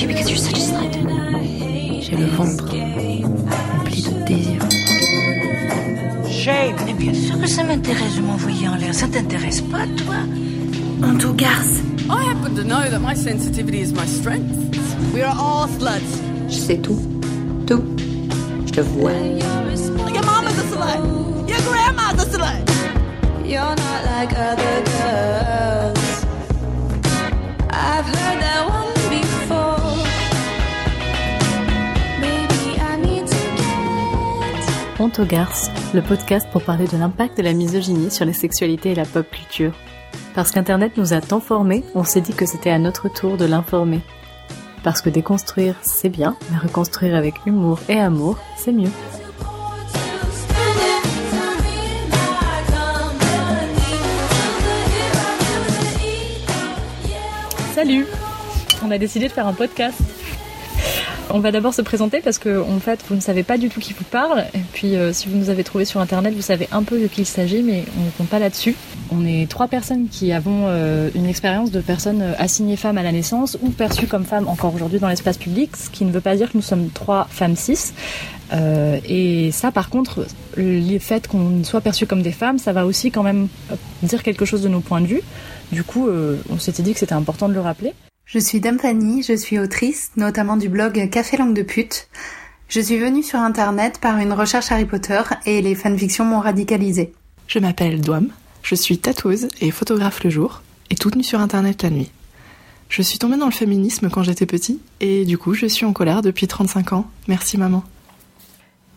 you because you're such a slut. J'ai le ventre rempli de désir. Shame. Mais bien sûr que ça m'intéresse de m'envoyer en l'air. Ça t'intéresse pas, toi? Honte aux garces. I happen to know that my sensitivity is my strength. We are all sluts. Je sais tout. Tout. Je te vois. Your mama's a slut. Your grandma's a slut. You're not like other girls. I've heard that garces, le podcast pour parler de l'impact de la misogynie sur les sexualités et la pop culture. Parce qu'Internet nous a tant formés, on s'est dit que c'était à notre tour de l'informer. Parce que déconstruire, c'est bien, mais reconstruire avec humour et amour, c'est mieux. Salut On a décidé de faire un podcast. On va d'abord se présenter parce que en fait vous ne savez pas du tout qui vous parle et puis euh, si vous nous avez trouvé sur internet vous savez un peu de qui il s'agit mais on ne compte pas là-dessus. On est trois personnes qui avons euh, une expérience de personnes euh, assignées femmes à la naissance ou perçues comme femmes encore aujourd'hui dans l'espace public, ce qui ne veut pas dire que nous sommes trois femmes cis. Euh, et ça par contre le fait qu'on soit perçu comme des femmes ça va aussi quand même dire quelque chose de nos points de vue. Du coup euh, on s'était dit que c'était important de le rappeler. Je suis Dame Fanny, je suis autrice, notamment du blog Café Langue de Pute. Je suis venue sur internet par une recherche Harry Potter et les fanfictions m'ont radicalisée. Je m'appelle Douam, je suis tatoueuse et photographe le jour, et toute nue sur internet la nuit. Je suis tombée dans le féminisme quand j'étais petit, et du coup je suis en colère depuis 35 ans. Merci maman.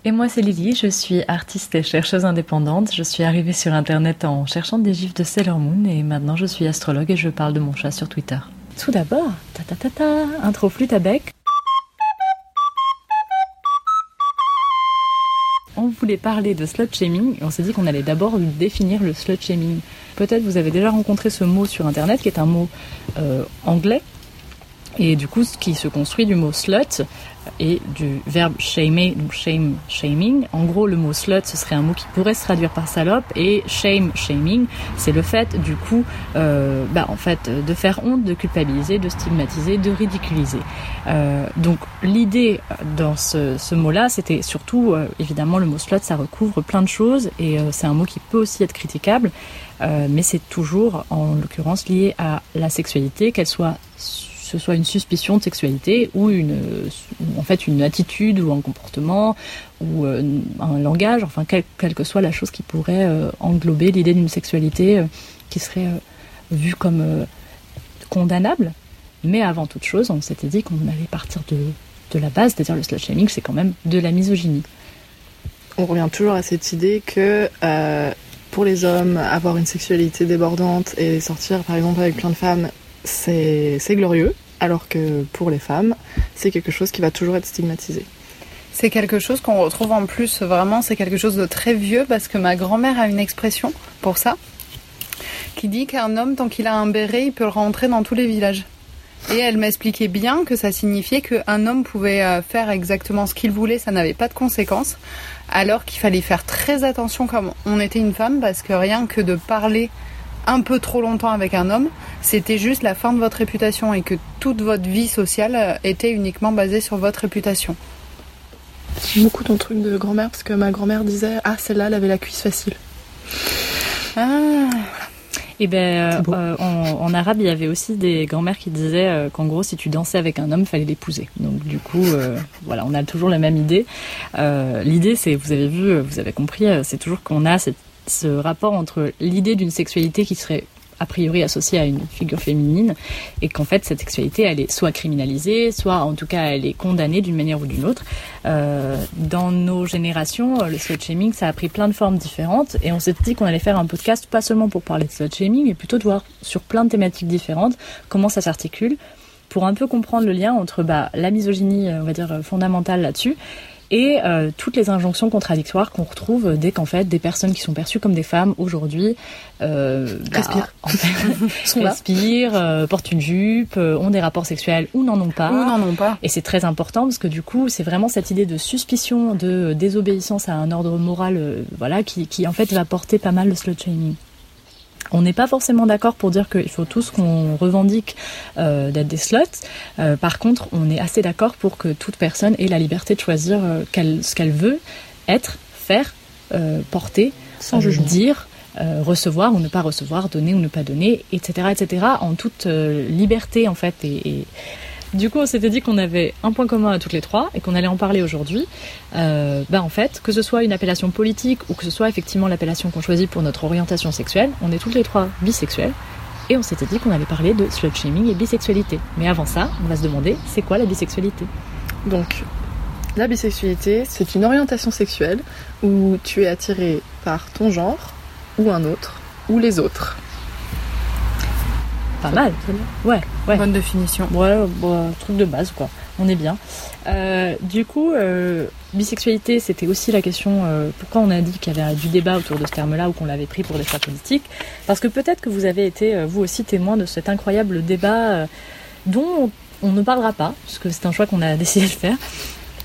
Et moi c'est Lily, je suis artiste et chercheuse indépendante. Je suis arrivée sur internet en cherchant des gifs de Sailor Moon et maintenant je suis astrologue et je parle de mon chat sur Twitter. Tout d'abord, ta ta ta ta, intro flûte à bec. On voulait parler de slut shaming et on s'est dit qu'on allait d'abord définir le slut shaming. Peut-être vous avez déjà rencontré ce mot sur internet qui est un mot euh, anglais et du coup qui se construit du mot slut et du verbe shamer, donc shame, shaming. En gros, le mot slut, ce serait un mot qui pourrait se traduire par salope, et shame, shaming, c'est le fait, du coup, euh, bah, en fait, de faire honte, de culpabiliser, de stigmatiser, de ridiculiser. Euh, donc, l'idée dans ce, mot-là, c'était surtout, euh, évidemment, le mot slut, ça recouvre plein de choses, et c'est un mot qui peut aussi être critiquable, mais c'est toujours, en l'occurrence, lié à la sexualité, qu'elle soit ce soit une suspicion de sexualité ou une, en fait, une attitude ou un comportement ou euh, un langage, enfin, quelle, que soit la chose qui pourrait euh, englober l'idée d'une sexualité euh, qui serait vue comme condamnable. Mais avant toute chose, on s'était dit qu'on allait partir de, de la base, c'est-à-dire le slut shaming, c'est quand même de la misogynie. On revient toujours à cette idée que pour les hommes, avoir une sexualité débordante et sortir par exemple avec plein de femmes c'est glorieux, alors que pour les femmes, c'est quelque chose qui va toujours être stigmatisé. C'est quelque chose qu'on retrouve en plus, vraiment, c'est quelque chose de très vieux, parce que ma grand-mère a une expression pour ça, qui dit qu'un homme, tant qu'il a un béret, il peut rentrer dans tous les villages. Et elle m'expliquait bien que ça signifiait qu'un homme pouvait faire exactement ce qu'il voulait, ça n'avait pas de conséquences, alors qu'il fallait faire très attention comme on était une femme, parce que rien que de parler un peu trop longtemps avec un homme, c'était juste la fin de votre réputation et que toute votre vie sociale était uniquement basée sur votre réputation. J'aime beaucoup ton truc de grand-mère parce que ma grand-mère disait Ah, celle-là, elle avait la cuisse facile. Ah. Et ben, euh, en, en, arabe, il y avait aussi des grand-mères qui disaient euh, qu'en gros, si tu dansais avec un homme, fallait l'épouser. Donc, du coup, euh, voilà, on a toujours la même idée. L'idée, c'est, vous avez vu, vous avez compris, c'est toujours qu'on a cette ce rapport entre l'idée d'une sexualité qui serait a priori associée à une figure féminine et qu'en fait cette sexualité elle est soit criminalisée soit en tout cas elle est condamnée d'une manière ou d'une autre. Euh, dans nos générations le slut shaming ça a pris plein de formes différentes et on s'est dit qu'on allait faire un podcast pas seulement pour parler de slut shaming mais plutôt de voir sur plein de thématiques différentes comment ça s'articule pour un peu comprendre le lien entre bah, la misogynie on va dire fondamentale là-dessus et euh, toutes les injonctions contradictoires qu'on retrouve dès qu'en fait des personnes qui sont perçues comme des femmes aujourd'hui euh, respirent, bah, en fait, respirent euh, portent une jupe, euh, ont des rapports sexuels ou n'en ont pas. Ou n'en ont pas. Et c'est très important parce que du coup c'est vraiment cette idée de suspicion, de désobéissance à un ordre moral, voilà, qui, qui en fait va porter pas mal le slut shaming. On n'est pas forcément d'accord pour dire qu'il faut tous qu'on revendique euh, d'être des slots. Euh, par contre, on est assez d'accord pour que toute personne ait la liberté de choisir euh, ce qu'elle veut être, faire, euh, porter, Sans euh, jugement. dire, euh, recevoir ou ne pas recevoir, donner ou ne pas donner, etc., etc., en toute euh, liberté en fait. Et, et du coup, on s'était dit qu'on avait un point commun à toutes les trois et qu'on allait en parler aujourd'hui. Euh, bah en fait, que ce soit une appellation politique ou que ce soit effectivement l'appellation qu'on choisit pour notre orientation sexuelle, on est toutes les trois bisexuelles. Et on s'était dit qu'on allait parler de slut shaming et bisexualité. Mais avant ça, on va se demander, c'est quoi la bisexualité? Donc, la bisexualité, c'est une orientation sexuelle où tu es attiré par ton genre, ou un autre, ou les autres. Pas mal. Ouais, ouais. Bonne définition. Ouais, bon, truc de base, quoi. On est bien. Euh, du coup, euh, bisexualité, c'était aussi la question euh, pourquoi on a dit qu'il y avait du débat autour de ce terme-là ou qu'on l'avait pris pour des choix politiques. Parce que peut-être que vous avez été, vous aussi, témoin de cet incroyable débat euh, dont on, on ne parlera pas, puisque c'est un choix qu'on a décidé de faire.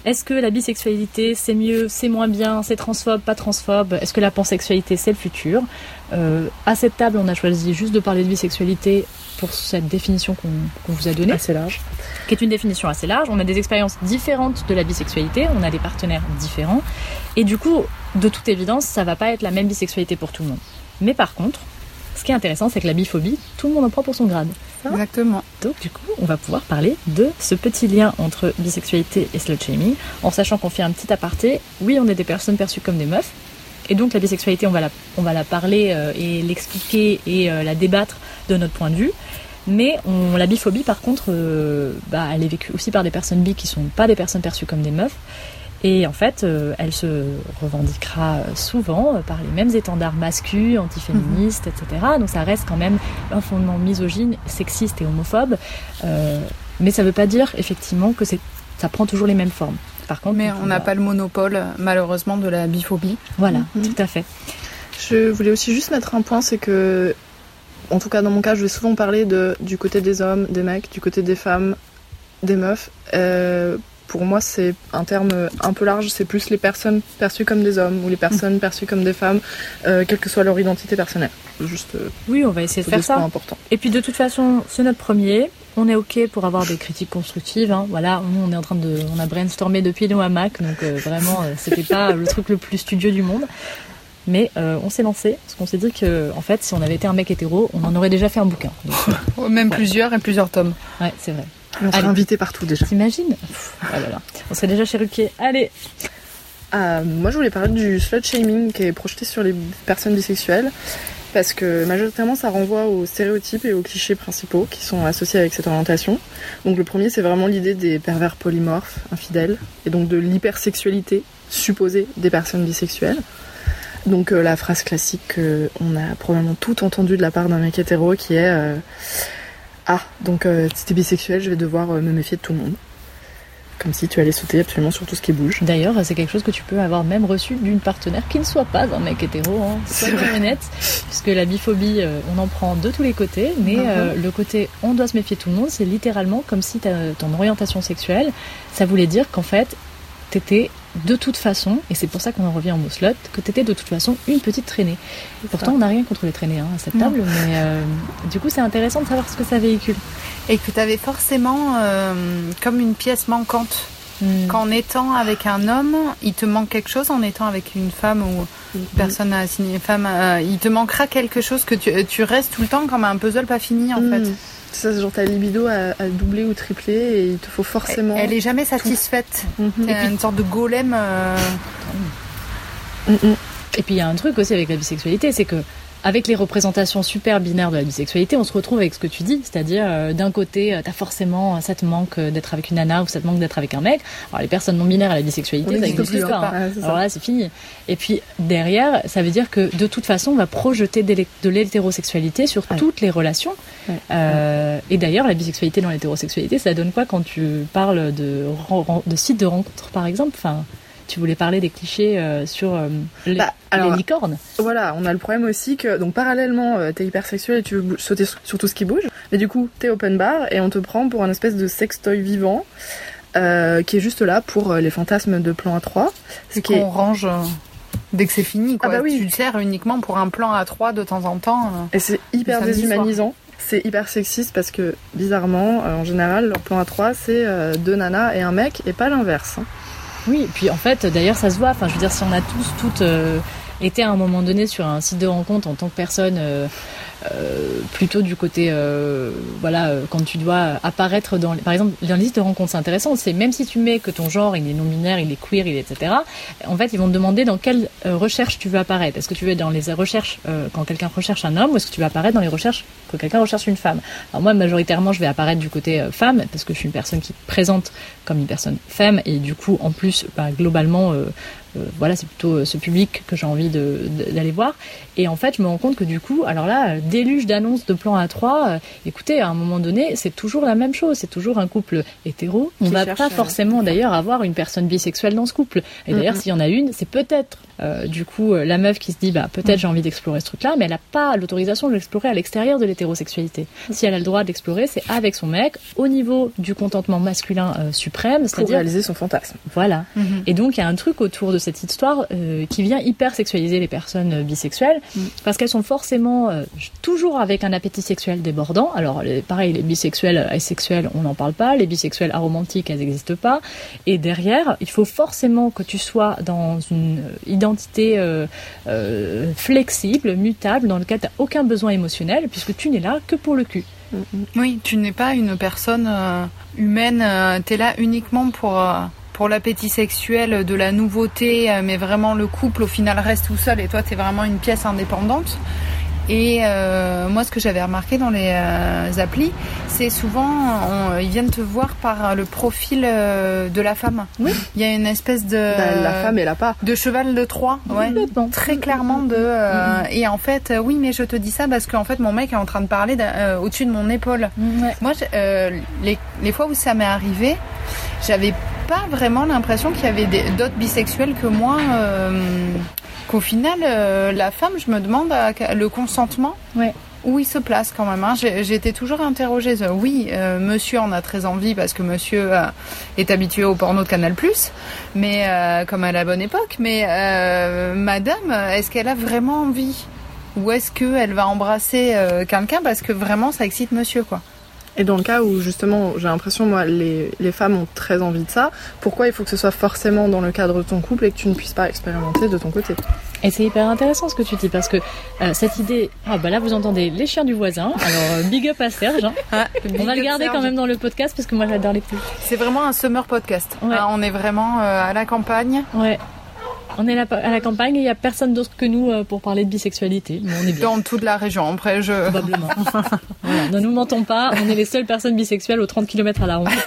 Est-ce que la bisexualité c'est mieux, c'est moins bien, c'est transphobe, pas transphobe? Est-ce que la pansexualité c'est le futur? Euh, À cette table, on a choisi juste de parler de bisexualité pour cette définition qu'on vous a donnée Assez large. qui est une définition assez large. On a des expériences différentes de la bisexualité, on a des partenaires différents, et du coup, de toute évidence, ça va pas être la même bisexualité pour tout le monde. Mais par contre, ce qui est intéressant, c'est que la biphobie, tout le monde en prend pour son grade. Exactement. Donc du coup, on va pouvoir parler de ce petit lien entre bisexualité et slut shaming, en sachant qu'on fait un petit aparté. Oui, on est des personnes perçues comme des meufs, et donc la bisexualité, on va la, parler euh, et l'expliquer et euh, la débattre de notre point de vue. Mais la biphobie, par contre, euh, bah, elle est vécue aussi par des personnes bi qui sont pas des personnes perçues comme des meufs. Et en fait, euh, elle se revendiquera souvent euh, par les mêmes étendards masculins, antiféministes, etc. Donc ça reste quand même un fondement misogyne, sexiste et homophobe. Euh, mais ça veut pas dire effectivement que ça prend toujours les mêmes formes. Par contre, Mais on n'a pas le monopole, malheureusement, de la biphobie. Voilà, Mhm. tout à fait. Je voulais aussi juste mettre un point, c'est que, en tout cas dans mon cas, je vais souvent parler de, du côté des hommes, des mecs, du côté des femmes, des meufs. Euh, pour moi, c'est un terme un peu large, c'est plus les personnes perçues comme des hommes ou les personnes perçues comme des femmes, euh, quelle que soit leur identité personnelle. Juste, euh, Oui, on va essayer de faire ça. importants. Et puis de toute façon, c'est notre premier. On est ok pour avoir des critiques constructives. hein. Voilà, nous on est en train de, on a brainstormé depuis nos hamacs, donc euh, vraiment euh, c'était pas le truc le plus studieux du monde. Mais euh, on s'est lancé parce qu'on s'est dit que en fait, si on avait été un mec hétéro, on en aurait déjà fait un bouquin. Donc, Même plusieurs et plusieurs tomes. ouais, c'est vrai. On sera Allez. invité partout déjà. T'imagines Oh là là, on serait déjà chez Ruquier. Allez, Euh, moi, je voulais parler du slut shaming qui est projeté sur les personnes bisexuelles. Parce que majoritairement, ça renvoie aux stéréotypes et aux clichés principaux qui sont associés avec cette orientation. Donc, le premier, c'est vraiment l'idée des pervers polymorphes, infidèles, et donc de l'hypersexualité supposée des personnes bisexuelles. Donc, euh, la phrase classique qu'on a probablement tout entendu de la part d'un mec hétéro qui est euh, Ah, donc euh, si t'es bisexuel, je vais devoir euh, me méfier de tout le monde. Comme si tu allais sauter absolument sur tout ce qui bouge. D'ailleurs, c'est quelque chose que tu peux avoir même reçu d'une partenaire qui ne soit pas un mec hétéro, hein. C'est honnêtes, puisque la biphobie, euh, on en prend de tous les côtés, mais Mhm. euh, le côté on doit se méfier de tout le monde, c'est littéralement comme si ta- ton orientation sexuelle, ça voulait dire qu'en fait, t'étais de toute façon, et c'est pour ça qu'on en revient au mot slut, que t'étais de toute façon une petite traînée. Pourtant, on n'a rien contre les traînées hein, à cette Non. table, mais euh, du coup, c'est intéressant de savoir ce que ça véhicule. Et que tu avais forcément euh, comme une pièce manquante. Hmm. Qu'en étant avec un homme, il te manque quelque chose. En étant avec une femme ou une personne assignée femme, euh, il te manquera quelque chose que tu, tu restes tout le temps comme un puzzle pas fini en fait. C'est ça, genre ta libido a, a doublé ou triplé et il te faut forcément. Elle est jamais satisfaite. Mhm. T'es une sorte de golem. euh, Mhm. Et puis il y a un truc aussi avec la bisexualité, c'est que avec les représentations super binaires de la bisexualité, on se retrouve avec ce que tu dis, c'est-à-dire euh, d'un côté, euh, t'as forcément, euh, ça te manque d'être avec une nana ou ça te manque d'être avec un mec. Alors les personnes non binaires à la On bisexualité, ça n'existe n'existe plus, pas. hein. hein. Ça. Alors là, c'est fini. Et puis derrière, ça veut dire que de toute façon, on va projeter de l'hé- de l'hétérosexualité sur Ouais. toutes les relations. Ouais. Euh, et d'ailleurs, la bisexualité dans l'hétérosexualité, ça donne quoi quand tu parles de sites de rencontres, par exemple? Enfin, tu voulais parler des clichés euh, sur euh, les, Bah, alors- les licornes. Voilà, on a le problème aussi que, donc parallèlement, euh, t'es hypersexuel et tu veux sauter sur sur tout ce qui bouge, mais du coup, t'es open bar et on te prend pour un espèce de sextoy vivant euh, qui est juste là pour les fantasmes de plan A3. Ce qui est qu'on range Dès que c'est fini, quoi. Ah bah oui. Tu le sers uniquement pour un plan à trois de temps en temps. Et c'est hyper déshumanisant. C'est hyper sexiste parce que, bizarrement, euh, en général, leur plan à 3, c'est euh, deux nanas et un mec et pas l'inverse. Oui, puis en fait, d'ailleurs, ça se voit. Enfin, je veux dire, si on a tous, toutes euh, été à un moment donné sur un site de rencontre en tant que personne, euh, plutôt du côté, euh, voilà, euh, quand tu dois apparaître dans, par exemple, dans les listes de rencontres, c'est intéressant. C'est même si tu mets que ton genre, il est non binaire, il est queer, il est etc. En fait, ils vont te demander dans quelle euh, recherche tu veux apparaître. Est-ce que tu veux être dans les recherches euh, quand quelqu'un recherche un homme, ou est-ce que tu veux apparaître dans les recherches que quelqu'un recherche une femme? Alors moi, majoritairement, je vais apparaître du côté femme parce que je suis une personne qui se présente comme une personne femme et du coup, en plus, bah, globalement, voilà, c'est plutôt ce public que j'ai envie d'aller voir. Et en fait, je me rends compte que du coup, alors là, déluge d'annonces de plans A3, euh, écoutez, à un moment donné, c'est toujours la même chose. C'est toujours un couple hétéro. On Qui va pas euh, forcément d'ailleurs avoir une personne bisexuelle dans ce couple. Et d'ailleurs, s'il y en a une, c'est peut-être euh, du coup la meuf qui se dit, bah peut-être j'ai envie d'explorer ce truc-là, mais elle a pas l'autorisation de l'explorer à l'extérieur de l'hétérosexualité. Si elle a le droit de l'explorer, c'est avec son mec, au niveau du contentement masculin euh, suprême, Pour c'est-à-dire réaliser son fantasme. voilà. Mhm. Et donc il y a un truc autour de cette histoire euh, qui vient hyper sexualiser les personnes bisexuelles Mm. parce qu'elles sont forcément toujours avec un appétit sexuel débordant. Alors pareil, les bisexuels asexuels, on n'en parle pas. Les bisexuels aromantiques, elles n'existent pas. Et derrière, il faut forcément que tu sois dans une identité euh, euh, flexible, mutable, dans lequel tu n'as aucun besoin émotionnel puisque tu n'es là que pour le cul. Oui, tu n'es pas une personne euh, humaine. euh, T'es là uniquement pour pour l'appétit sexuel, de la nouveauté, mais vraiment le couple au final reste tout seul et toi t'es vraiment une pièce indépendante. Et euh, moi, ce que j'avais remarqué dans les euh, applis, c'est souvent on- ils viennent te voir par le profil euh, de la femme. Oui. Il y a une espèce de Bah, la femme, elle a pas. de cheval de Troie. Ouais très clairement de euh, et en fait euh, oui mais je te dis ça parce qu'en fait mon mec est en train de parler euh, au-dessus de mon épaule Ouais. moi je- euh, les, les fois où ça m'est arrivé j'avais pas vraiment l'impression qu'il y avait d'autres bisexuels que moi euh, qu'au final euh, la femme je me demande à- le consentement Ouais. où il se place quand même. Hein. J'ai été toujours interrogée. Oui, euh, monsieur en a très envie parce que monsieur euh, est habitué au porno de Canal+, mais euh, comme à la bonne époque. Mais euh, madame, est-ce qu'elle a vraiment envie? Ou est-ce qu'elle va embrasser euh, quelqu'un parce que vraiment ça excite monsieur quoi? Et dans le cas où justement, j'ai l'impression, moi, les, les femmes ont très envie de ça, pourquoi il faut que ce soit forcément dans le cadre de ton couple et que tu ne puisses pas expérimenter de ton côté? Et c'est hyper intéressant ce que tu dis parce que euh, cette idée, ah bah là vous entendez les chiens du voisin. Alors euh, big up à Serge. hein. On va le garder quand même dans le podcast parce que moi j'adore les petits. C'est vraiment un summer podcast. Ouais. Hein, on est vraiment euh, à la campagne. Ouais. On est là à la campagne et il y a personne d'autre que nous euh, pour parler de bisexualité. Mais on est bien. Dans toute la région. Après, je... Probablement. voilà, ne nous mentons pas, on est les seules personnes bisexuelles aux 30 km à la ronde.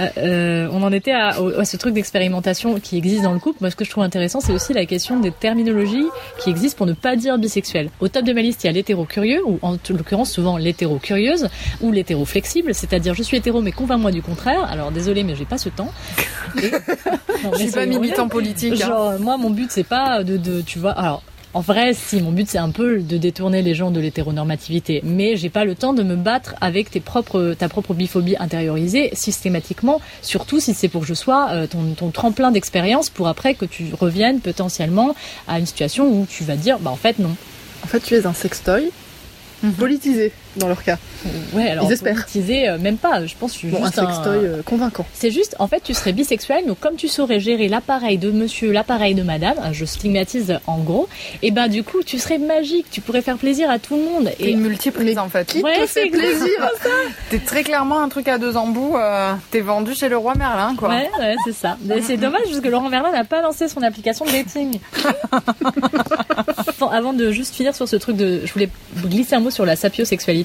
Euh, euh, on en était à, au- à ce truc d'expérimentation qui existe dans le couple. Moi, ce que je trouve intéressant, c'est aussi la question des terminologies qui existent pour ne pas dire bisexuel. Au top de ma liste, il y a l'hétéro curieux, ou en l'occurrence souvent l'hétéro curieuse, ou l'hétéro flexible, c'est-à-dire je suis hétéro mais convainc-moi du contraire. Alors désolé, mais j'ai pas ce temps. Et- Non, je suis pas militant politique. hein. Genre, moi, mon but, c'est pas de, de, tu vois, alors, en vrai, si, mon but, c'est un peu de détourner les gens de l'hétéronormativité. Mais j'ai pas le temps de me battre avec tes propres, ta propre biphobie intériorisée, systématiquement, surtout si c'est pour que je sois euh, ton, ton tremplin d'expérience pour après que tu reviennes potentiellement à une situation où tu vas dire, bah, en fait, non. En fait, tu es un sextoy Mhm. politisé, dans leur cas. Ouais, alors, Ils espèrent. euh, même pas, je pense que je suis Bon, un sextoy euh, convaincant. C'est juste, en fait, tu serais bisexuel, donc comme tu saurais gérer l'appareil de monsieur, l'appareil de madame, hein, je stigmatise en gros, et ben du coup, tu serais magique, tu pourrais faire plaisir à tout le monde. T'es Et une multiprise en fait. Qui Ouais, te fait plaisir T'es très clairement un truc à deux embouts. euh, T'es vendu chez le roi Merlin quoi. Ouais, ouais, c'est ça. C'est dommage parce que Laurent Merlin n'a pas lancé son application de dating. Avant de juste finir sur ce truc de, je voulais glisser un mot sur la sapiosexualité.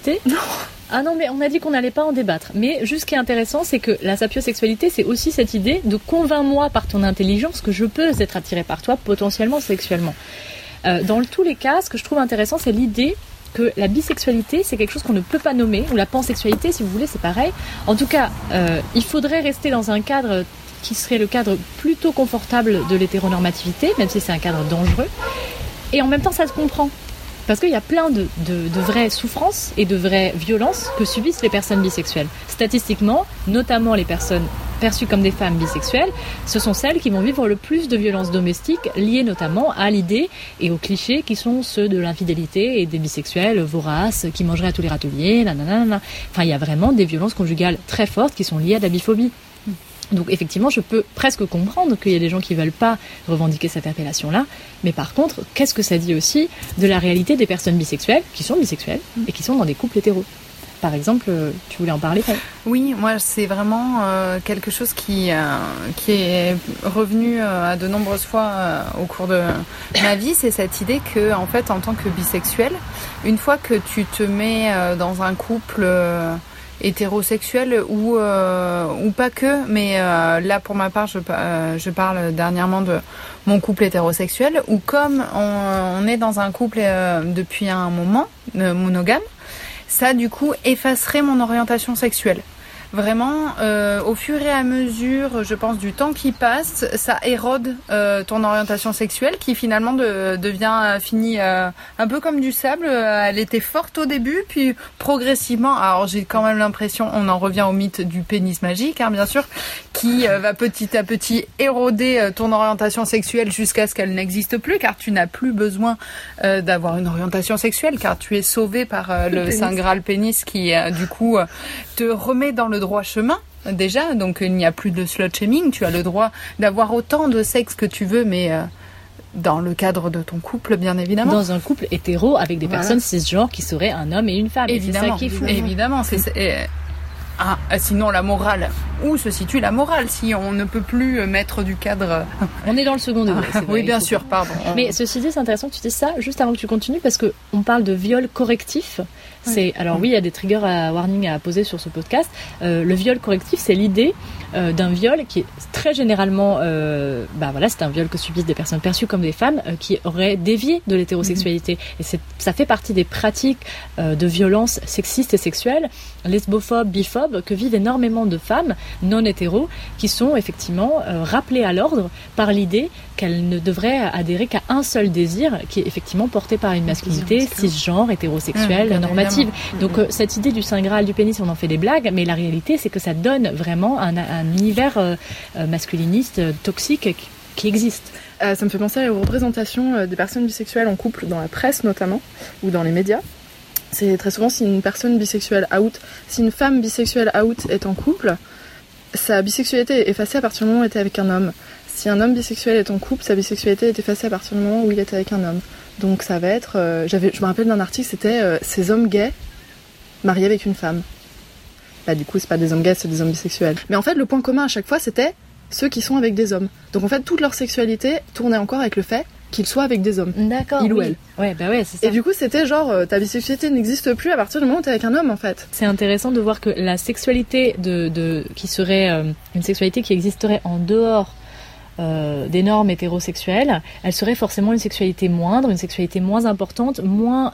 Ah non, mais on a dit qu'on n'allait pas en débattre. Mais juste ce qui est intéressant, c'est que la sapiosexualité, c'est aussi cette idée de convainc-moi par ton intelligence que je peux être attiré par toi potentiellement sexuellement. Euh, dans le- tous les cas, ce que je trouve intéressant, c'est l'idée que la bisexualité, c'est quelque chose qu'on ne peut pas nommer, ou la pansexualité, si vous voulez, c'est pareil. En tout cas, euh, il faudrait rester dans un cadre qui serait le cadre plutôt confortable de l'hétéronormativité, même si c'est un cadre dangereux. Et en même temps, ça se comprend. Parce qu'il y a plein de, vraies souffrances et de vraies violences que subissent les personnes bisexuelles. Statistiquement, notamment les personnes perçues comme des femmes bisexuelles, ce sont celles qui vont vivre le plus de violences domestiques liées notamment à l'idée et aux clichés qui sont ceux de l'infidélité et des bisexuels voraces qui mangeraient à tous les râteliers. Enfin, il y a vraiment des violences conjugales très fortes qui sont liées à la biphobie. Donc effectivement, je peux presque comprendre qu'il y a des gens qui veulent pas revendiquer cette appellation-là, mais par contre, qu'est-ce que ça dit aussi de la réalité des personnes bisexuelles, qui sont bisexuelles, et qui sont dans des couples hétéros? Par exemple, euh, tu voulais en parler, Oui, moi c'est vraiment euh, quelque chose qui, euh, qui est revenu euh, à de nombreuses fois au cours de ma vie, c'est cette idée que en fait en tant que bisexuel, une fois que tu te mets dans un couple hétérosexuel ou euh, ou pas que, mais euh, là pour ma part je, euh, je parle dernièrement de mon couple hétérosexuel où comme on, est dans un couple depuis un moment monogame, ça du coup effacerait mon orientation sexuelle. Vraiment, euh, au fur et à mesure, je pense, du temps qui passe, ça érode euh, ton orientation sexuelle qui finalement de- devient euh, finit euh, un peu comme du sable. Euh, Elle était forte au début, puis progressivement, alors j'ai quand même l'impression, on en revient au mythe du pénis magique, hein, bien sûr, qui euh, va petit à petit éroder ton orientation sexuelle jusqu'à ce qu'elle n'existe plus, car tu n'as plus besoin euh, d'avoir une orientation sexuelle, car tu es sauvé par le pénis. Saint Graal pénis qui, du coup, te remet dans le droit chemin. Déjà, donc il n'y a plus de slut shaming. Tu as le droit d'avoir autant de sexe que tu veux, mais euh, dans le cadre de ton couple, bien évidemment. Dans un couple hétéro avec des Voilà. personnes cisgenres qui seraient un homme et une femme. Et C'est Évidemment, ça qui est fou. évidemment. C'est, c'est- euh, ah, sinon la morale. Où se situe la morale si on ne peut plus euh, mettre du cadre? On est dans le second degré. vrai, Oui, bien sûr, pardon. Mais ceci dit, c'est intéressant que tu dises ça juste avant que tu continues parce que on parle de viol correctif. C'est alors oui, il y a des triggers à warning à poser sur ce podcast. Euh, le viol correctif, c'est l'idée euh, d'un viol qui est très généralement, euh, bah voilà, c'est un viol que subissent des personnes perçues comme des femmes qui auraient dévié de l'hétérosexualité. Et c'est, ça fait partie des pratiques de violence sexistes et sexuelles, lesbophobes, biphobes, que vivent énormément de femmes non hétéros qui sont effectivement euh, rappelées à l'ordre par l'idée qu'elles ne devraient adhérer qu'à un seul désir, qui est effectivement porté par une masculinité cisgenre, hétérosexuelle, Mmh, normative. évidemment. Donc euh, cette idée du Saint Graal du pénis, on en fait des blagues, mais la réalité c'est que ça donne vraiment un, un univers euh, masculiniste euh, toxique qui, existe. Euh, ça me fait penser aux représentations des personnes bisexuelles en couple dans la presse notamment ou dans les médias. C'est très souvent si une personne bisexuelle out, si une femme bisexuelle out est en couple, sa bisexualité est effacée à partir du moment où elle était avec un homme. Si un homme bisexuel est en couple, sa bisexualité est effacée à partir du moment où il est avec un homme. Donc ça va être, euh, j'avais, je me rappelle d'un article, c'était euh, ces hommes gays mariés avec une femme. Bah du coup c'est pas des hommes gays, c'est des hommes bisexuels. Mais en fait le point commun à chaque fois c'était ceux qui sont avec des hommes. Donc en fait toute leur sexualité tournait encore avec le fait qu'ils soient avec des hommes. D'accord. Il ou elle. Ouais, bah ouais, c'est ça. Et du coup c'était genre euh, ta bisexualité n'existe plus à partir du moment où t'es avec un homme en fait. C'est intéressant de voir que la sexualité de, de qui serait euh, une sexualité qui existerait en dehors euh, des normes hétérosexuelles, elle serait forcément une sexualité moindre, une sexualité moins importante, moins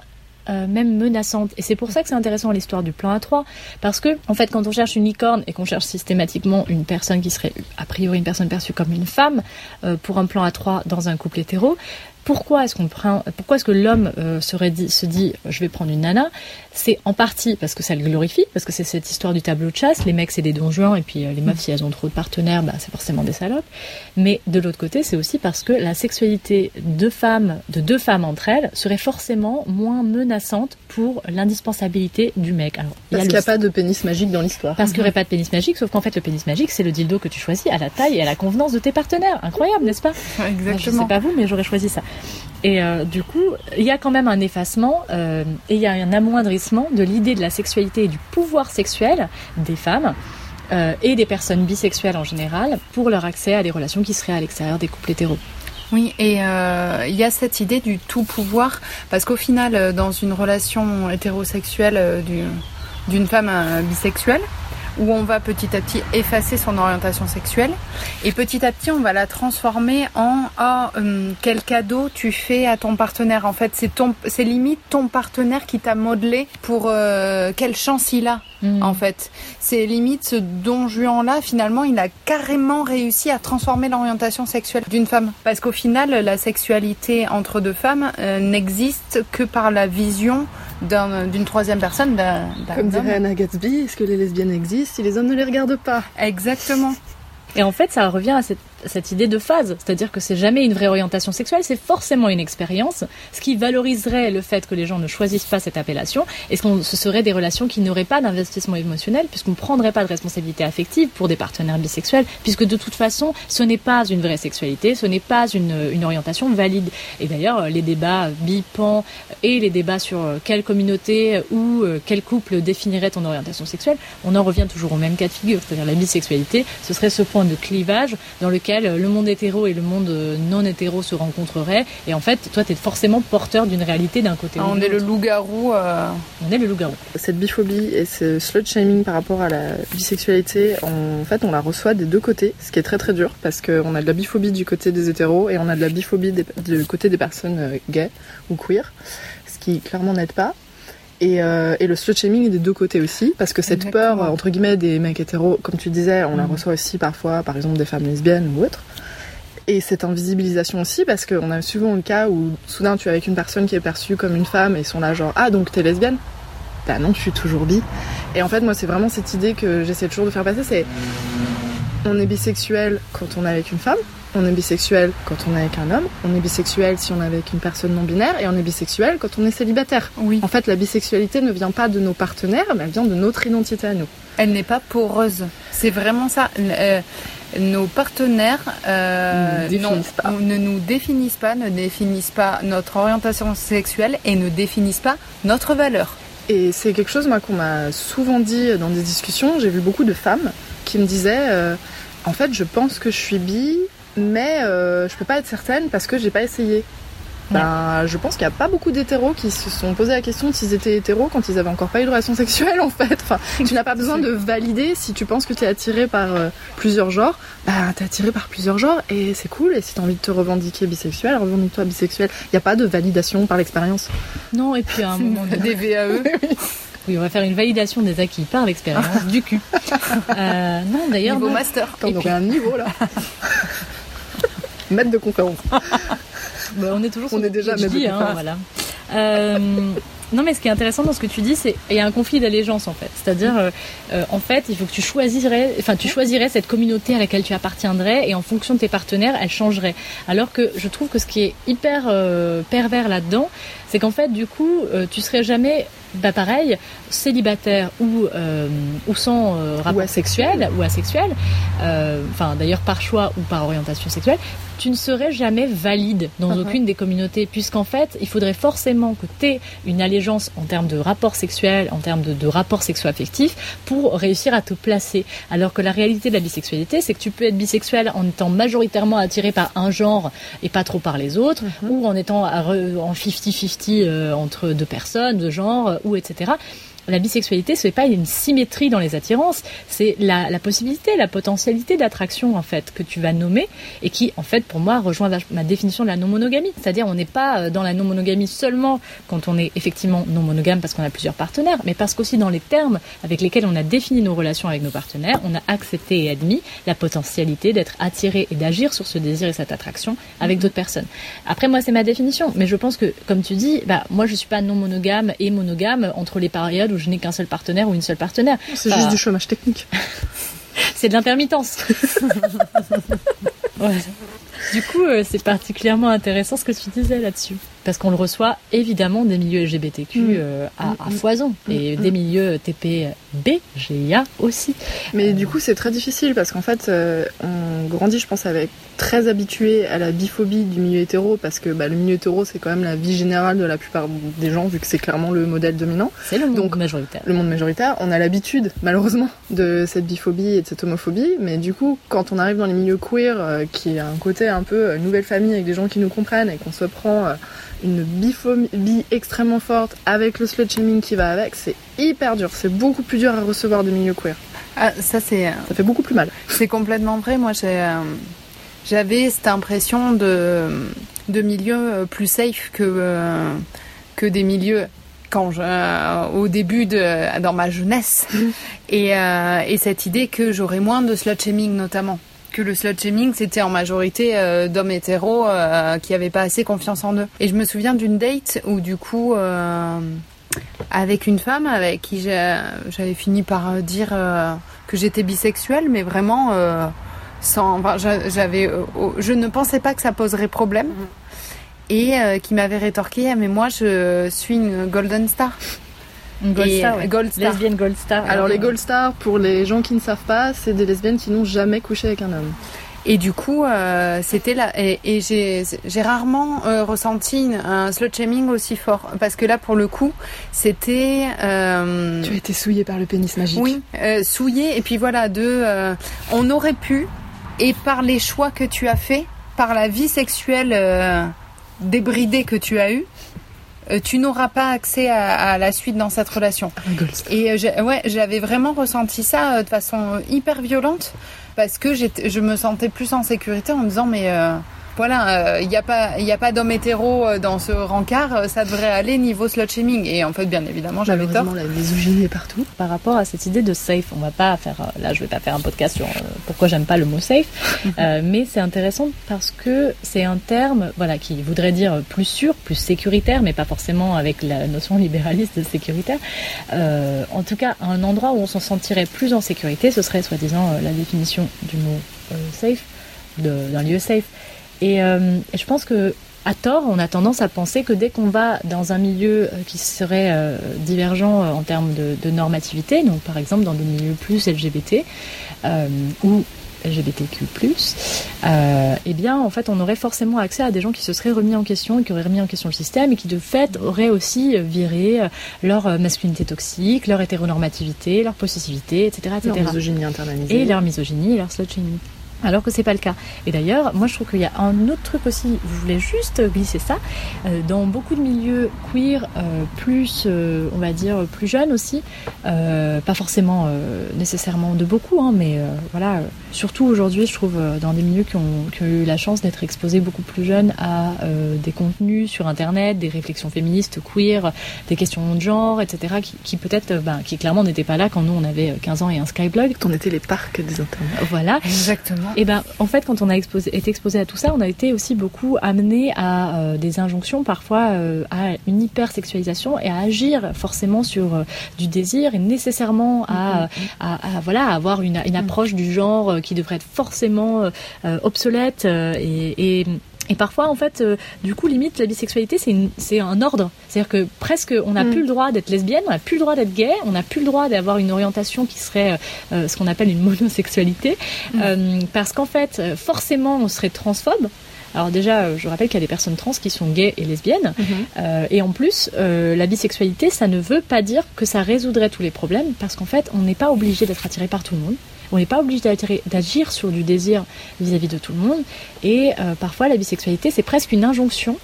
euh, même menaçante. Et c'est pour ça que c'est intéressant l'histoire du plan A3, parce que en fait, quand on cherche une licorne et qu'on cherche systématiquement une personne qui serait a priori une personne perçue comme une femme euh, pour un plan A3 dans un couple hétéro, pourquoi est-ce qu'on prend, pourquoi est-ce que l'homme euh, serait dit, se dit, je vais prendre une nana? C'est en partie parce que ça le glorifie, parce que c'est cette histoire du tableau de chasse. Les mecs, c'est des donjons, et puis euh, les meufs, si elles ont trop de partenaires, bah, c'est forcément des salopes. Mais de l'autre côté, c'est aussi parce que la sexualité de femmes, de deux femmes entre elles, serait forcément moins menaçante pour l'indispensabilité du mec. Alors, il y a Parce qu'il n'y a pas de pénis magique dans l'histoire. parce qu'il n'y aurait pas de pénis magique, sauf qu'en fait, le pénis magique, c'est le dildo que tu choisis à la taille et à la convenance de tes partenaires. Incroyable, n'est-ce pas? Moi, Je sais Exactement. pas vous, mais j'aurais choisi ça. Et euh, du coup, il y a quand même un effacement euh, et il y a un amoindrissement de l'idée de la sexualité et du pouvoir sexuel des femmes euh, et des personnes bisexuelles en général pour leur accès à des relations qui seraient à l'extérieur des couples hétéros. Oui, et il y a cette idée du tout pouvoir, parce qu'au final, dans une relation hétérosexuelle du- d'une femme bisexuelle, où on va petit à petit effacer son orientation sexuelle, et petit à petit on va la transformer en ah hum, quel cadeau tu fais à ton partenaire. En fait, c'est ton, c'est limite ton partenaire qui t'a modelé pour euh, quelle chance il a Mm. en fait. C'est limite ce don Juan là, finalement, il a carrément réussi à transformer l'orientation sexuelle d'une femme. Parce qu'au final, la sexualité entre deux femmes euh, n'existe que par la vision d'une troisième personne, d'un Comme dirait Anna Gatsby, est-ce que les lesbiennes existent si les hommes ne les regardent pas? Exactement. Et en fait, ça revient à cette, cette idée de phase, c'est-à-dire que c'est jamais une vraie orientation sexuelle, c'est forcément une expérience, ce qui valoriserait le fait que les gens ne choisissent pas cette appellation, et ce, ce serait des relations qui n'auraient pas d'investissement émotionnel, puisqu'on ne prendrait pas de responsabilité affective pour des partenaires bisexuels, puisque de toute façon, ce n'est pas une vraie sexualité, ce n'est pas une, une orientation valide. Et d'ailleurs, les débats bi-pan et les débats sur euh, quelle communauté ou euh, quel couple définirait ton orientation sexuelle, on en revient toujours au même cas de figure, c'est-à-dire la bisexualité, ce serait ce point de clivage dans lequel le monde hétéro et le monde euh, non hétéro se rencontreraient. Et en fait, toi, tu es forcément porteur d'une réalité d'un côté. Ah, ou on est le loup-garou. euh, On est le loup-garou. Cette biphobie et ce slut shaming par rapport à la bisexualité, en fait, on la reçoit des deux côtés, ce qui est très très dur parce qu'on a de la biphobie du côté des hétéros et on a de la biphobie des- du côté des personnes euh, gays ou queer, ce qui clairement n'aide pas. Et, euh, et le slut shaming est des deux côtés aussi, parce que cette Exactement. peur, entre guillemets, des mecs hétéros, comme tu disais, on la Mhm. reçoit aussi parfois, par exemple, des femmes lesbiennes ou autres. Et cette invisibilisation aussi, parce qu'on a souvent le cas où soudain tu es avec une personne qui est perçue comme une femme et ils sont là genre Ah, donc t'es lesbienne? Bah non, je suis toujours bi. Et en fait, moi, c'est vraiment cette idée que j'essaie toujours de faire passer c'est on est bisexuel quand on est avec une femme, on est bisexuel quand on est avec un homme, on est bisexuel si on est avec une personne non binaire et on est bisexuel quand on est célibataire. Oui. En fait, la bisexualité ne vient pas de nos partenaires, mais elle vient de notre identité à nous. Elle n'est pas poreuse. C'est vraiment ça. Euh, nos partenaires euh, Ne nous définissent non, pas. ne nous définissent pas, ne définissent pas notre orientation sexuelle et ne définissent pas notre valeur. Et c'est quelque chose moi qu'on m'a souvent dit dans des discussions. J'ai vu beaucoup de femmes qui me disaient euh, en fait je pense que je suis bi, mais euh, je peux pas être certaine parce que j'ai pas essayé. Ben, je pense qu'il n'y a pas beaucoup d'hétéros qui se sont posé la question s'ils étaient hétéros quand ils avaient encore pas eu de relation sexuelle en fait. Enfin, tu n'as pas besoin de valider si tu penses que tu es attiré par euh, plusieurs genres. Ben, t'es attiré par plusieurs genres et c'est cool. Et si t'as envie de te revendiquer bisexuel, revendique-toi bisexuel. Il n'y a pas de validation par l'expérience. Non, et puis à un moment donné, Des VAE. oui, on va faire une validation des acquis par l'expérience du cul. Euh, non, d'ailleurs, Niveau non. master. Attends, on aurait un niveau là. Maître de conférence. Bah, on est toujours On sur est déjà maître de hein, conférence. voilà. Euh, non, mais ce qui est intéressant dans ce que tu dis, c'est il y a un conflit d'allégeance en fait. C'est-à-dire, euh, euh, en fait, il faut que tu choisirais, enfin, tu choisirais cette communauté à laquelle tu appartiendrais, et en fonction de tes partenaires, elle changerait. Alors que je trouve que ce qui est hyper euh, pervers là-dedans, c'est qu'en fait, du coup, tu serais jamais, bah pareil, célibataire ou euh, ou sans euh, rapport asexuel. sexuel ou asexuel, euh, enfin d'ailleurs par choix ou par orientation sexuelle, tu ne serais jamais valide dans Mhm. aucune des communautés, puisqu'en fait, il faudrait forcément que tu aies une allégeance en termes de rapport sexuel, en termes de, de rapport sexo-affectif, pour réussir à te placer. Alors que la réalité de la bisexualité, c'est que tu peux être bisexuel en étant majoritairement attiré par un genre et pas trop par les autres, ou en étant en 50-50 euh, entre deux personnes, de genre, euh, ou etc. La bisexualité, ce n'est pas une symétrie dans les attirances, c'est la, la possibilité, la potentialité d'attraction en fait que tu vas nommer et qui en fait pour moi rejoint ma définition de la non-monogamie. C'est-à-dire on n'est pas euh, dans la non-monogamie seulement quand on est effectivement non monogame parce qu'on a plusieurs partenaires, mais parce qu'aussi dans les termes avec lesquels on a défini nos relations avec nos partenaires, on a accepté et admis la potentialité d'être attiré et d'agir sur ce désir et cette attraction avec d'autres personnes. Après moi c'est ma définition, mais je pense que comme tu dis, bah moi je suis pas non monogame et monogame entre les périodes où je n'ai qu'un seul partenaire ou une seule partenaire. C'est juste du chômage technique. c'est de l'intermittence. Ouais. Du coup, euh, c'est particulièrement intéressant ce que tu disais là-dessus. Parce qu'on le reçoit évidemment des milieux LGBTQ Mm. euh, à, à Mm, mm. foison. Et des milieux TPB, GIA aussi. Mais du coup, c'est très difficile parce qu'en fait, euh, on grandit, je pense, avec très habitué à la biphobie du milieu hétéro parce que bah, le milieu hétéro, c'est quand même la vie générale de la plupart des gens vu que c'est clairement le modèle dominant. C'est le monde Donc, majoritaire. le monde majoritaire, on a l'habitude, malheureusement, de cette biphobie et de cette homophobie, mais du coup, quand on arrive dans les milieux queer, euh, qui a un côté un peu nouvelle famille avec des gens qui nous comprennent et qu'on se prend une biphobie extrêmement forte avec le slut shaming qui va avec, c'est hyper dur. C'est beaucoup plus dur à recevoir des milieux queer. Ah, ça c'est Ça fait beaucoup plus mal. c'est complètement vrai. Moi euh, j'avais cette impression de de milieux euh, plus safe que euh, que des milieux quand je, euh, au début de dans ma jeunesse et euh, et cette idée que j'aurais moins de slut shaming notamment que le slut shaming c'était en majorité euh, d'hommes hétéros euh, qui avaient pas assez confiance en eux et je me souviens d'une date où du coup euh, avec une femme avec qui j'avais fini par dire que j'étais bisexuelle mais vraiment sans, enfin, je- j'avais, je ne pensais pas que ça poserait problème. Et euh, qui m'avait rétorqué, Ah, mais moi je suis une Golden Star. Gold Et, Star, ouais. Gold Star. Lesbienne Gold Star. Alors les Gold Stars, pour les gens qui ne savent pas, c'est des lesbiennes qui n'ont jamais couché avec un homme. Et du coup, euh, c'était là. Et, et j'ai rarement euh, ressenti un slut shaming aussi fort. Parce que là, pour le coup, c'était. euh, Tu as été souillé par le pénis magique. Oui, euh, souillé. Et puis voilà, de. on aurait pu, et par les choix que tu as faits, par la vie sexuelle débridée que tu as eue, tu n'auras pas accès à, à la suite dans cette relation. Star. Et euh, ouais, j'avais vraiment ressenti ça euh, de façon euh, hyper violente parce que je me sentais plus en sécurité en me disant mais euh, voilà, il n'y a pas, il a pas d'homme hétéro euh, dans ce rencard, euh, ça devrait aller niveau slut shaming. Et en fait, bien évidemment, j'avais tort. La misogynie est partout. par rapport à cette idée de safe. On va pas faire, euh, là je vais pas faire un podcast sur euh, pourquoi j'aime pas le mot safe, euh, mais c'est intéressant parce que c'est un terme, voilà, qui voudrait dire plus sûr, plus sécuritaire, mais pas forcément avec la notion libéraliste de sécuritaire. Euh, en tout cas, un endroit où on s'en sentirait plus en sécurité, ce serait soi-disant euh, la définition du mot euh, safe, d'un lieu safe. Et, euh, et je pense que à tort, on a tendance à penser que dès qu'on va dans un milieu euh, qui serait euh, divergent en termes de, de normativité, donc par exemple dans des milieux plus LGBT euh, ou LGBTQ+, eh bien en fait on aurait forcément accès à des gens qui se seraient remis en question qui auraient remis en question le système et qui de fait auraient aussi viré leur masculinité toxique, leur hétéronormativité, leur possessivité, etc. etc. Leur misogynie internalisée. et leur misogynie et leur slut-shaming. Alors que c'est pas le cas. Et d'ailleurs, moi je trouve qu'il y a un autre truc aussi, je voulais juste glisser ça, euh, dans beaucoup de milieux queer, euh, plus, euh, on va dire, plus jeunes aussi, euh, pas forcément euh, nécessairement de beaucoup, hein, mais euh, voilà, euh, surtout aujourd'hui, je trouve, euh, dans des milieux qui ont, qui ont eu la chance d'être exposés beaucoup plus jeunes à euh, des contenus sur Internet, des réflexions féministes, queer, des questions de genre, etc., qui, qui peut-être, euh, ben, qui clairement n'étaient pas là quand nous on avait euh, 15 ans et un Skyblog. On était les parcs des internets. Voilà. Exactement. Et ben, en fait, quand on a exposé, été exposé à tout ça, on a été aussi beaucoup amené à euh, des injonctions, parfois euh, à une hypersexualisation et à agir forcément sur euh, du désir et nécessairement à, à, à, voilà à avoir une, une approche du genre qui devrait être forcément obsolète euh, et, et et parfois, en fait, euh, du coup, limite, la bisexualité, c'est un ordre. C'est-à-dire que presque, on n'a Mm. plus le droit d'être lesbienne, on n'a plus le droit d'être gay, on n'a plus le droit d'avoir une orientation qui serait euh, ce qu'on appelle une monosexualité, Euh, parce qu'en fait, euh, forcément, on serait transphobe. Alors déjà, euh, je rappelle qu'il y a des personnes trans qui sont gays et lesbiennes, euh, et en plus, euh, la bisexualité, ça ne veut pas dire que ça résoudrait tous les problèmes, parce qu'en fait, on n'est pas obligé d'être attiré par tout le monde. On n'est pas obligé d'agir sur du désir vis-à-vis de tout le monde. Et euh, parfois, la bisexualité, c'est presque une injonction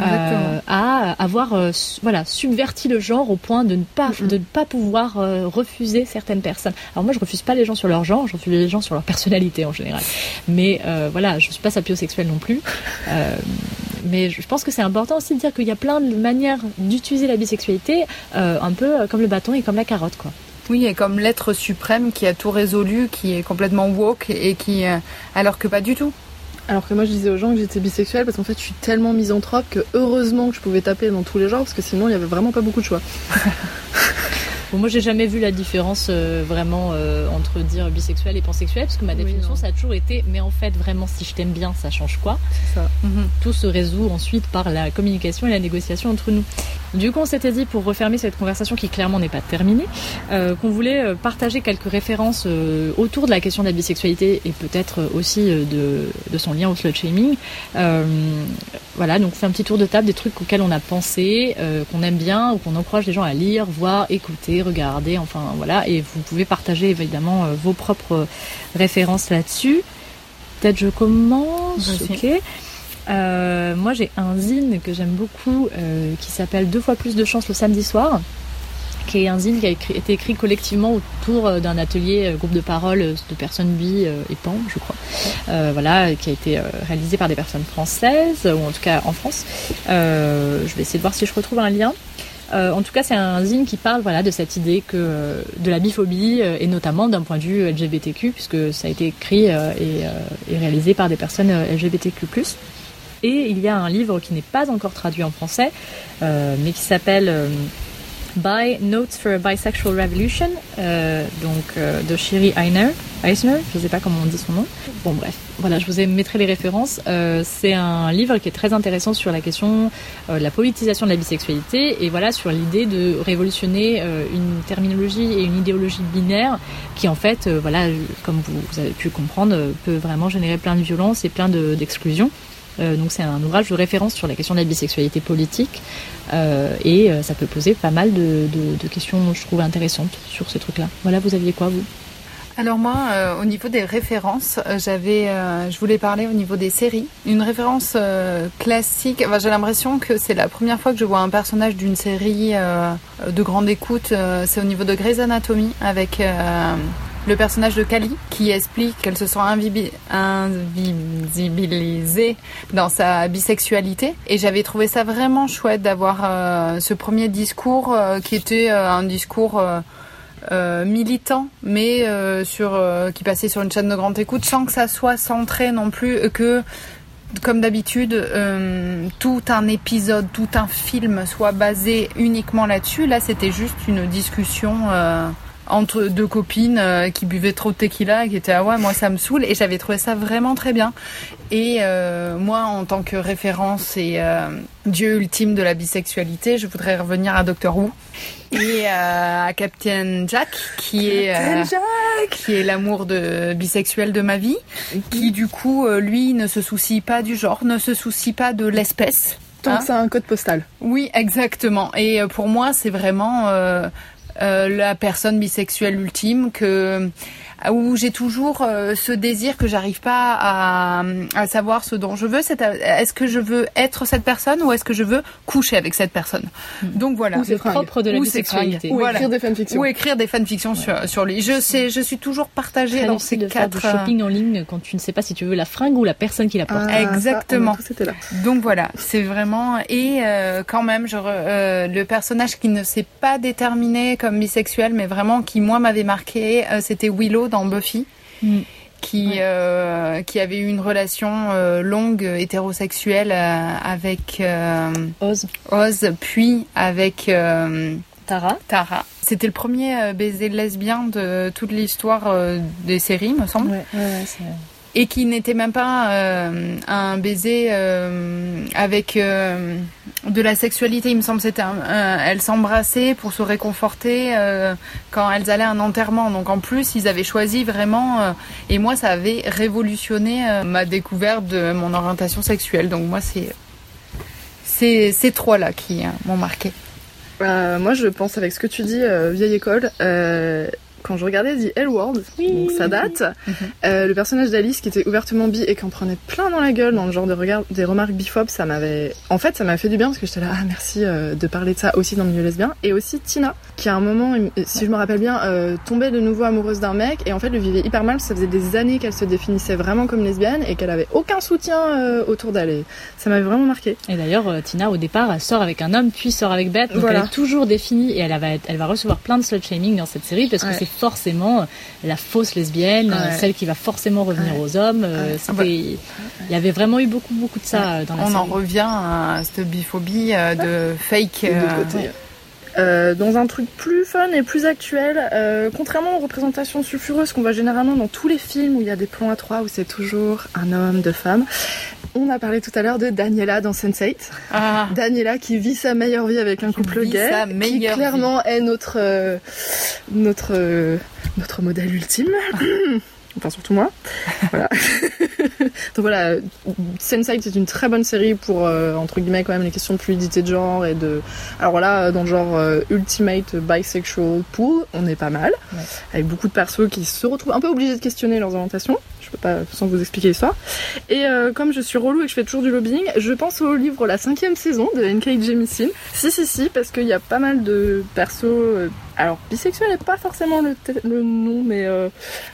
euh, à avoir euh, voilà, subverti le genre au point de ne pas, Mhm. de ne pas pouvoir refuser certaines personnes. Alors moi, je refuse pas les gens sur leur genre, je refuse les gens sur leur personnalité en général. Mais voilà, je suis pas sapiosexuelle non plus. Mais je pense que c'est important aussi de dire qu'il y a plein de manières d'utiliser la bisexualité, un peu comme le bâton et comme la carotte, quoi. Oui, et comme l'être suprême qui a tout résolu, qui est complètement woke et qui, euh, alors que pas du tout. Alors que moi je disais aux gens que j'étais bisexuelle parce qu'en fait je suis tellement misanthrope que heureusement que je pouvais taper dans tous les genres parce que sinon il y avait vraiment pas beaucoup de choix. Bon, moi, j'ai jamais vu la différence euh, vraiment euh, entre dire bisexuel et pansexuel, parce que ma définition, ça a toujours été, mais en fait, vraiment, si je t'aime bien, ça change quoi ça. Tout se résout ensuite par la communication et la négociation entre nous. Du coup, on s'était dit, pour refermer cette conversation qui clairement n'est pas terminée, euh, qu'on voulait partager quelques références autour de la question de la bisexualité et peut-être aussi de, de son lien au slut-shaming. Euh, voilà, donc on fait un petit tour de table des trucs auxquels on a pensé, euh, qu'on aime bien ou qu'on encourage les gens à lire, voir, écouter, regarder, enfin voilà. Et vous pouvez partager évidemment euh, vos propres références là-dessus. Peut-être je commence. Ok. Euh, moi j'ai un zine que j'aime beaucoup qui s'appelle Deux fois plus de chance le samedi soir qui est un zine qui a été écrit collectivement autour euh, d'un atelier euh, groupe de parole euh, de personnes bi et pan, je crois. Voilà, qui a été réalisé par des personnes françaises, ou en tout cas en France. Je vais essayer de voir si je retrouve un lien. En tout cas, c'est un zine qui parle voilà de cette idée que de la biphobie et notamment d'un point de vue LGBTQ puisque ça a été écrit et, réalisé par des personnes LGBTQ+. Et il y a un livre qui n'est pas encore traduit en français, mais qui s'appelle By Notes for a Bisexual Revolution, euh, donc euh, de Shiri Eisner, je sais pas comment on dit son nom. Bon bref, voilà, je vous ai- mettrai les références. Euh, c'est un livre qui est très intéressant sur la question euh, de la politisation de la bisexualité et voilà sur l'idée de révolutionner euh, une terminologie et une idéologie binaire qui en fait, euh, voilà, comme vous, avez pu comprendre, peut vraiment générer plein de violence et plein de- d'exclusions. Donc c'est un ouvrage de référence sur la question de la bisexualité politique euh, et euh, ça peut poser pas mal de, questions, je trouve, intéressantes sur ces trucs-là. Voilà, vous aviez quoi vous? Alors moi, euh, au niveau des références, euh, j'avais, euh, je voulais parler au niveau des séries. Une référence euh, classique. J'ai l'impression que c'est la première fois que je vois un personnage d'une série euh, de grande écoute. euh, c'est au niveau de Grey's Anatomy avec euh, le personnage de Kali qui explique qu'elle se sent invisibilisée dans sa bisexualité. Et j'avais trouvé ça vraiment chouette d'avoir euh, ce premier discours euh, qui était euh, un discours militant, mais sur qui passait sur une chaîne de grande écoute, sans que ça soit centré non plus que comme d'habitude, tout un épisode, tout un film soit basé uniquement là-dessus. Là, c'était juste une discussion entre deux copines euh, qui buvaient trop de tequila et qui étaient ah ouais, moi ça me saoule. Et j'avais trouvé ça vraiment très bien. Et euh, moi, en tant que référence et euh, dieu ultime de la bisexualité, je voudrais revenir à Doctor Who et à Captain Jack, qui est euh, qui est l'amour de bisexuel de ma vie, qui? du coup, lui, ne se soucie pas du genre, ne se soucie pas de l'espèce. Tant Hein que c'est un code postal. Oui, exactement. Et pour moi, c'est vraiment la personne bisexuelle ultime que où j'ai toujours euh, ce désir que j'arrive pas à, à savoir ce dont je veux. À- Est-ce que je veux être cette personne ou est-ce que je veux coucher avec cette personne Donc voilà. Ou c'est propre de la bisexualité. Ou Voilà. écrire des fanfictions. Ou écrire des fanfictions sur, sur lui. Je sais, je suis toujours partagée Très dans ces de faire du quatre. euh, shopping en ligne quand tu ne sais pas si tu veux la fringue ou la personne qui la porte. Ah, Exactement. Ça, on a tous été là. Donc voilà, c'est vraiment et euh, quand même, je re- euh, le personnage qui ne s'est pas déterminé comme bisexuel, mais vraiment qui moi m'avait marqué, euh, c'était Willow dans Buffy. Mm. Qui, euh, qui avait eu une relation euh, longue hétérosexuelle euh, avec Oz, Oz, puis avec Tara. Tara. C'était le premier baiser lesbien de toute l'histoire des séries, me semble Ouais, ouais, et qui n'était même pas euh, un baiser euh, avec euh, de la sexualité. Il me semble c'était elles s'embrassaient pour se réconforter quand elles allaient à un enterrement. Donc en plus, ils avaient choisi vraiment. et moi, ça avait révolutionné ma découverte de mon orientation sexuelle. Donc moi, c'est c'est ces trois là qui m'ont marqué. Moi, je pense avec ce que tu dis, vieille école. Quand je regardais The L Word, donc ça date, Mhm. euh, le personnage d'Alice qui était ouvertement bi et qui en prenait plein dans la gueule dans le genre de regard, des remarques biphobes, ça m'avait, en fait, ça m'a fait du bien parce que j'étais là, ah merci euh, de parler de ça aussi dans le milieu lesbien. Et aussi Tina, qui à un moment, si je me rappelle bien, euh, tombait de nouveau amoureuse d'un mec et en fait le vivait hyper mal. Ça faisait des années qu'elle se définissait vraiment comme lesbienne et qu'elle avait aucun soutien autour d'elle. Et ça m'avait vraiment marqué. Et d'ailleurs, Tina, au départ, elle sort avec un homme, puis sort avec Beth. Donc Voilà. elle est toujours définie et elle va, être- elle va recevoir plein de slut shaming dans cette série parce que Ouais. c'est forcément euh, la fausse lesbienne, euh, Ouais. celle qui va forcément revenir Ouais. aux hommes. euh, Il y avait vraiment eu beaucoup, beaucoup de ça dans la On série. en revient à cette biphobie euh, de fake. Euh, dans un truc plus fun et plus actuel, euh, contrairement aux représentations sulfureuses qu'on voit généralement dans tous les films où il y a des plans à trois où c'est toujours un homme, deux femmes, on a parlé tout à l'heure de Daniela dans Sense8. ah, Daniela qui vit sa meilleure vie avec un couple gay, sa qui clairement est notre euh, notre euh, notre modèle ultime. Enfin surtout moi. Voilà. Donc voilà, Sense8 c'est une très bonne série pour euh, entre guillemets quand même les questions de fluidité de genre et de. Alors là dans le genre ultimate bisexual pool, on est pas mal, Ouais. avec beaucoup de persos qui se retrouvent un peu obligés de questionner leurs orientations. Je peux pas sans vous expliquer l'histoire. Et euh, comme je suis relou et que je fais toujours du lobbying, je pense au livre La cinquième saison de N.K. Jemisin. Si, si, si, parce qu'il y a pas mal de persos. euh, alors, bisexuel n'est pas forcément le, nom, mais euh,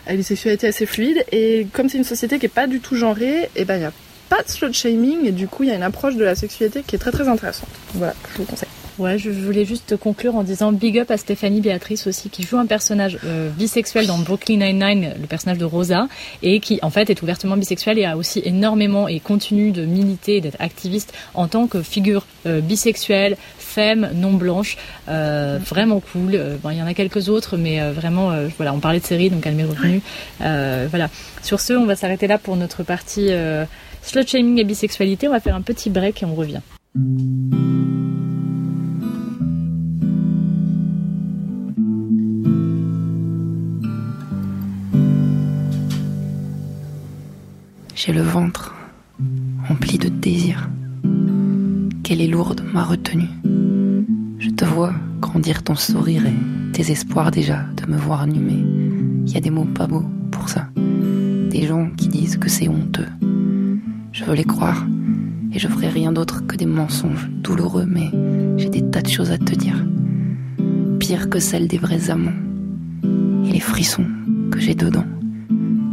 avec des sexualités assez fluides. Et comme c'est une société qui est pas du tout genrée, et ben il y a pas de slut shaming et du coup il y a une approche de la sexualité qui est très très intéressante. Voilà, je vous conseille. Ouais, je voulais juste conclure en disant big up à Stéphanie Béatrice aussi, qui joue un personnage euh, bisexuel dans Brooklyn Nine-Nine, le personnage de Rosa, et qui en fait est ouvertement bisexuel et a aussi énormément et continue de militer et d'être activiste en tant que figure euh, bisexuelle, femme, non blanche, euh, vraiment cool. Bon, il y en a quelques autres, mais vraiment, voilà, on parlait de série, donc elle m'est revenue. Voilà. Sur ce, on va s'arrêter là pour notre partie slut shaming et bisexualité. On va faire un petit break et on revient. J'ai le ventre rempli de désir. Qu'elle est lourde ma retenue. Je te vois grandir ton sourire et tes espoirs déjà de me voir nu, mais il y a des mots pas beaux pour ça. Des gens qui disent que c'est honteux. Je veux les croire et je ferai rien d'autre que des mensonges douloureux, mais j'ai des tas de choses à te dire. Pire que celles des vrais amants. Et les frissons que j'ai dedans.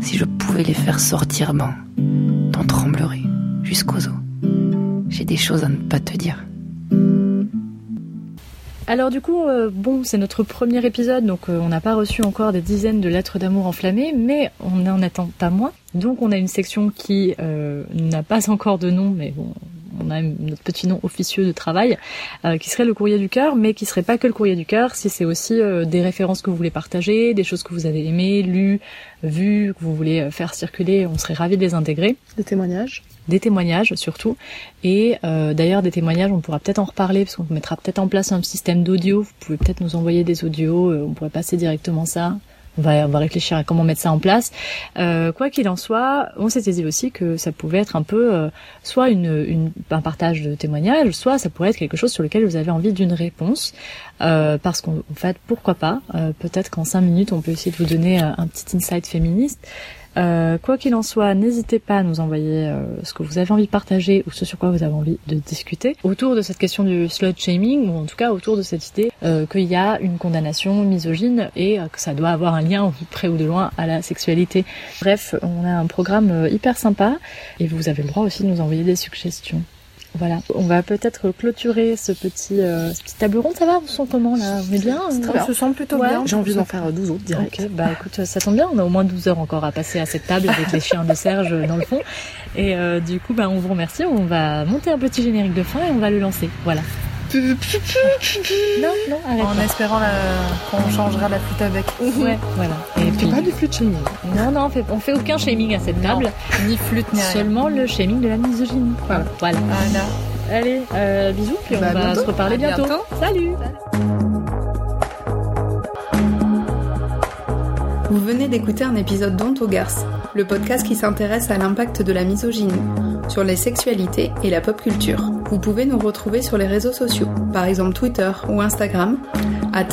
Si je pouvais les faire sortir, ben, t'en tremblerais jusqu'aux os. J'ai des choses à ne pas te dire. Alors du coup, euh, bon, c'est notre premier épisode, donc euh, on n'a pas reçu encore des dizaines de lettres d'amour enflammées, mais on en attend pas moins. Donc on a une section qui euh, n'a pas encore de nom, mais bon, on a notre petit nom officieux de travail, euh, qui serait le courrier du cœur, mais qui serait pas que le courrier du cœur, si c'est aussi euh, des références que vous voulez partager, des choses que vous avez aimées, lues, vues, que vous voulez euh, faire circuler, on serait ravis de les intégrer Des témoignages. des témoignages surtout. Et euh, d'ailleurs des témoignages, on pourra peut-être en reparler parce qu'on mettra peut-être en place un système d'audio. Vous pouvez peut-être nous envoyer des audios, euh, on pourrait passer directement ça. On va, on va réfléchir à comment mettre ça en place. Euh, quoi qu'il en soit, on s'était dit aussi que ça pouvait être un peu euh, soit un partage de témoignages, soit ça pourrait être quelque chose sur lequel vous avez envie d'une réponse. Euh, parce qu'en en fait, pourquoi pas euh, Peut-être qu'en cinq minutes, on peut essayer de vous donner un petit insight féministe. Euh, quoi qu'il en soit, n'hésitez pas à nous envoyer euh, ce que vous avez envie de partager ou ce sur quoi vous avez envie de discuter autour de cette question du slut shaming ou en tout cas autour de cette idée euh, qu'il y a une condamnation misogyne et euh, que ça doit avoir un lien près ou de loin à la sexualité. Bref, on a un programme hyper sympa et vous avez le droit aussi de nous envoyer des suggestions. Voilà, on va peut-être clôturer ce petit, euh, ce petit table ronde. Ça va On se sent comment là? On est bien On se sent plutôt Ouais. bien. J'ai envie d'en faire 12 autres direct. Bah écoute, ça tombe bien, on a au moins 12 heures encore à passer à cette table avec les chiens de Serge dans le fond. Et euh, du coup, bah, on vous remercie, on va monter un petit générique de fin et on va le lancer. Voilà. Non, non, arrête. En espérant la- qu'on changera la flûte avec. Ouais, voilà. Et puis, Pas de shaming. non, non, on fait, on fait aucun shaming à cette table, Ni flûte, ni rien. seulement le shaming de la misogynie. Voilà. voilà. Voilà. Allez, euh, bisous, puis on Bah, va bientôt. se reparler bientôt. bientôt. Salut Vous venez d'écouter un épisode Garces, le podcast qui s'intéresse à l'impact de la misogynie sur les sexualités et la pop culture. Vous pouvez nous retrouver sur les réseaux sociaux, par exemple Twitter ou Instagram, at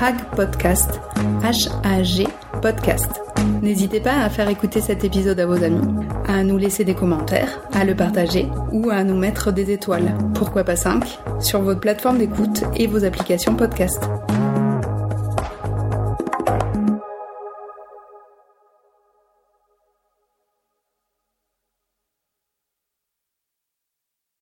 hagpodcast, H-A-G podcast. N'hésitez pas à faire écouter cet épisode à vos amis, à nous laisser des commentaires, à le partager ou à nous mettre des étoiles, pourquoi pas 5, sur votre plateforme d'écoute et vos applications podcast.